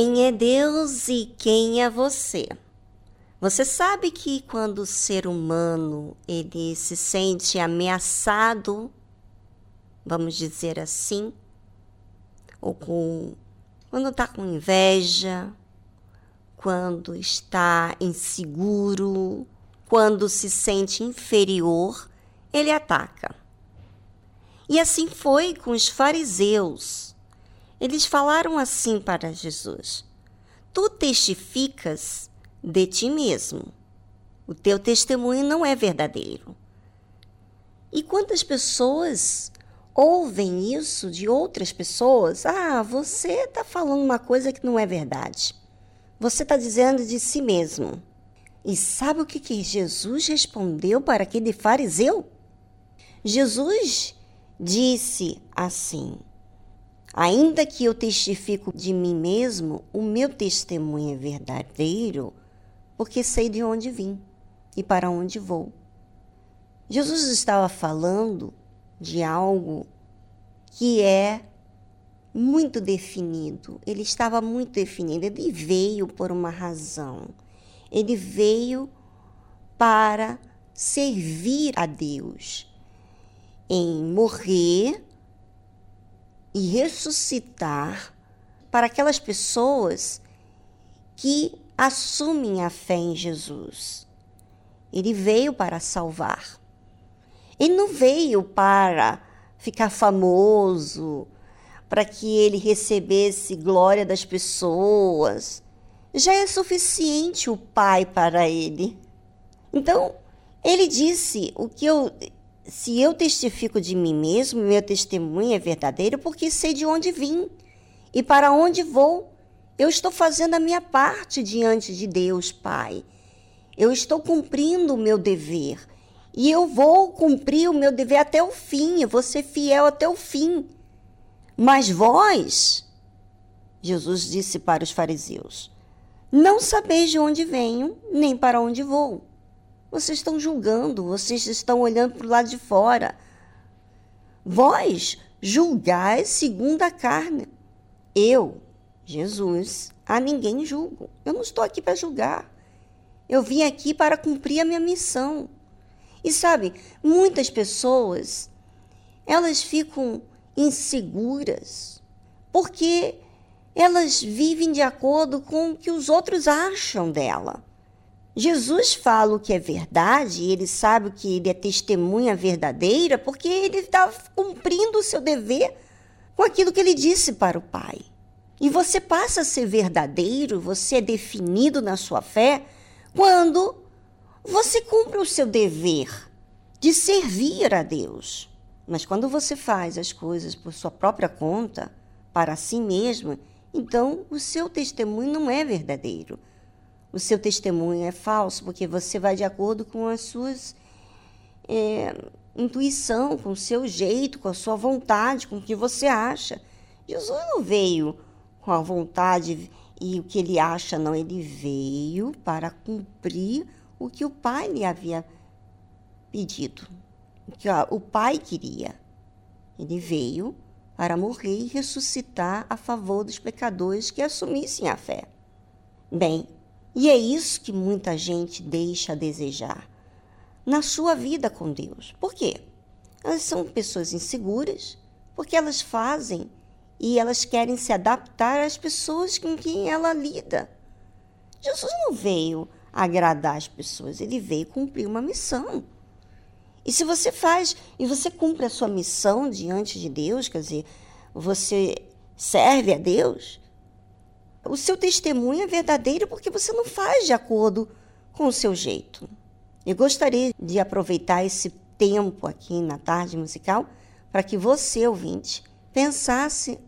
Quem é Deus e quem é você? Você sabe que quando o ser humano ele se sente ameaçado, vamos dizer assim, ou com quando está com inveja, quando está inseguro, quando se sente inferior, ele ataca. E assim foi com os fariseus. Eles falaram assim para Jesus: Tu testificas de ti mesmo. O teu testemunho não é verdadeiro. E quantas pessoas ouvem isso de outras pessoas? Ah, você está falando uma coisa que não é verdade. Você está dizendo de si mesmo. E sabe o que, que Jesus respondeu para aquele fariseu? Jesus disse assim: Ainda que eu testifico de mim mesmo, o meu testemunho é verdadeiro, porque sei de onde vim e para onde vou. Jesus estava falando de algo que é muito definido. Ele estava muito definido. Ele veio por uma razão. Ele veio para servir a Deus, em morrer e ressuscitar para aquelas pessoas que assumem a fé em Jesus. Ele veio para salvar. Ele não veio para ficar famoso, para que ele recebesse glória das pessoas. Já é suficiente o Pai para ele. Então, ele disse: o que eu se eu testifico de mim mesmo, meu testemunho é verdadeiro, porque sei de onde vim e para onde vou. Eu estou fazendo a minha parte diante de Deus, Pai. Eu estou cumprindo o meu dever. E eu vou cumprir o meu dever até o fim, eu vou ser fiel até o fim. Mas vós, Jesus disse para os fariseus, não sabeis de onde venho, nem para onde vou. Vocês estão julgando, vocês estão olhando para o lado de fora. Vós julgais segundo a carne. Eu, Jesus, a ninguém julgo. Eu não estou aqui para julgar. Eu vim aqui para cumprir a minha missão. E sabe, muitas pessoas, elas ficam inseguras porque elas vivem de acordo com o que os outros acham dela. Jesus fala o que é verdade, ele sabe que ele é testemunha verdadeira, porque ele está cumprindo o seu dever com aquilo que ele disse para o Pai. E você passa a ser verdadeiro, você é definido na sua fé quando você cumpre o seu dever de servir a Deus. Mas quando você faz as coisas por sua própria conta, para si mesmo, então o seu testemunho não é verdadeiro o seu testemunho é falso, porque você vai de acordo com as suas é, intuição, com o seu jeito, com a sua vontade, com o que você acha. Jesus não veio com a vontade e o que ele acha, não. Ele veio para cumprir o que o Pai lhe havia pedido, o que ó, o Pai queria. Ele veio para morrer e ressuscitar a favor dos pecadores que assumissem a fé. Bem, e é isso que muita gente deixa a desejar na sua vida com Deus. Por quê? Elas são pessoas inseguras, porque elas fazem e elas querem se adaptar às pessoas com quem ela lida. Jesus não veio agradar as pessoas, ele veio cumprir uma missão. E se você faz e você cumpre a sua missão diante de Deus, quer dizer, você serve a Deus, o seu testemunho é verdadeiro porque você não faz de acordo com o seu jeito. Eu gostaria de aproveitar esse tempo aqui na tarde musical para que você, ouvinte, pensasse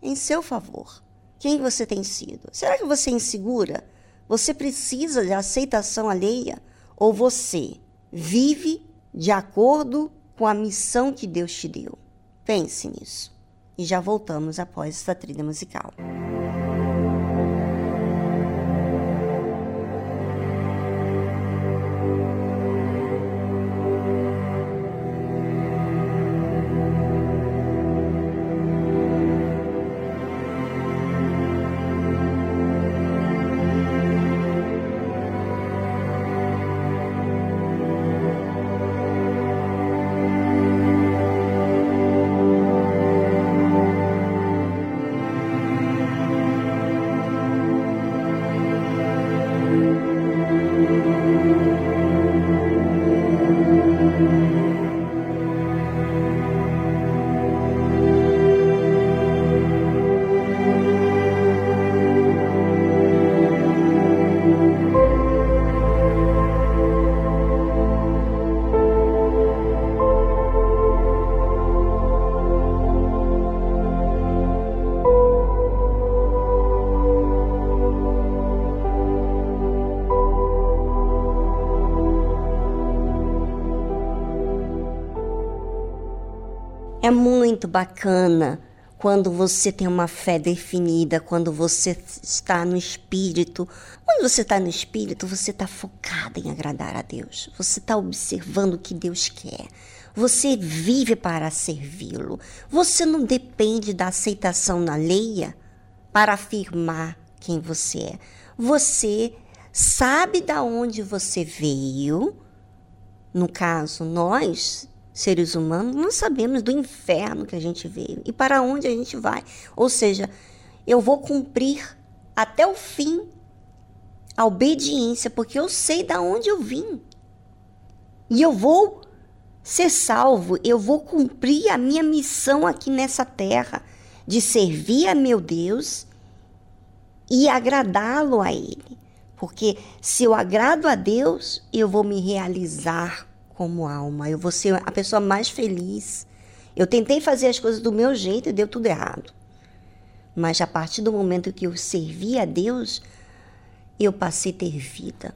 em seu favor. Quem você tem sido? Será que você é insegura? Você precisa de aceitação alheia? Ou você vive de acordo com a missão que Deus te deu? Pense nisso. E já voltamos após esta trilha musical. É muito bacana quando você tem uma fé definida, quando você está no espírito. Quando você está no espírito, você está focado em agradar a Deus. Você está observando o que Deus quer. Você vive para servi-lo. Você não depende da aceitação na leia para afirmar quem você é. Você sabe da onde você veio. No caso, nós seres humanos, não sabemos do inferno que a gente veio e para onde a gente vai. Ou seja, eu vou cumprir até o fim a obediência, porque eu sei da onde eu vim. E eu vou ser salvo, eu vou cumprir a minha missão aqui nessa terra de servir a meu Deus e agradá-lo a Ele. Porque se eu agrado a Deus, eu vou me realizar como alma. Eu vou ser a pessoa mais feliz. Eu tentei fazer as coisas do meu jeito e deu tudo errado. Mas a partir do momento que eu servi a Deus, eu passei a ter vida.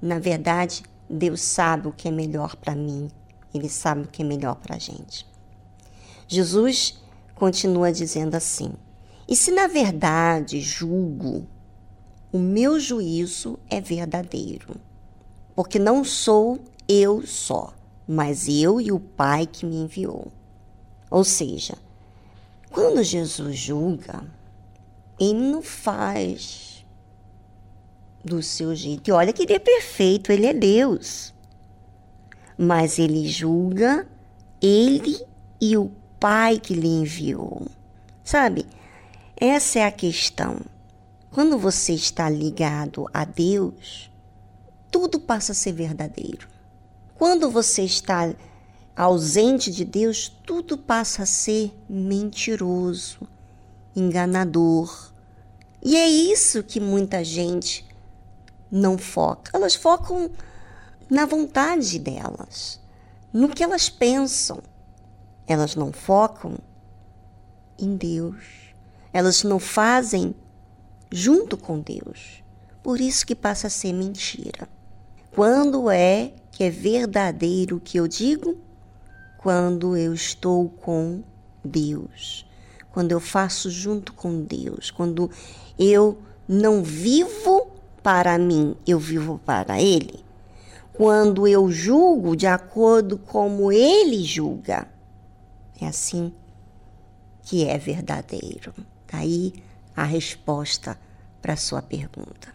Na verdade, Deus sabe o que é melhor para mim. Ele sabe o que é melhor para a gente. Jesus continua dizendo assim: E se na verdade julgo, o meu juízo é verdadeiro, porque não sou eu só, mas eu e o Pai que me enviou. Ou seja, quando Jesus julga, ele não faz do seu jeito. E olha que ele é perfeito, ele é Deus. Mas ele julga ele e o Pai que lhe enviou. Sabe? Essa é a questão. Quando você está ligado a Deus, tudo passa a ser verdadeiro. Quando você está ausente de Deus, tudo passa a ser mentiroso, enganador. E é isso que muita gente não foca. Elas focam na vontade delas, no que elas pensam. Elas não focam em Deus. Elas não fazem junto com Deus. Por isso que passa a ser mentira. Quando é que é verdadeiro o que eu digo? Quando eu estou com Deus, quando eu faço junto com Deus, quando eu não vivo para mim, eu vivo para Ele. Quando eu julgo de acordo como Ele julga, é assim que é verdadeiro. Daí tá a resposta para a sua pergunta.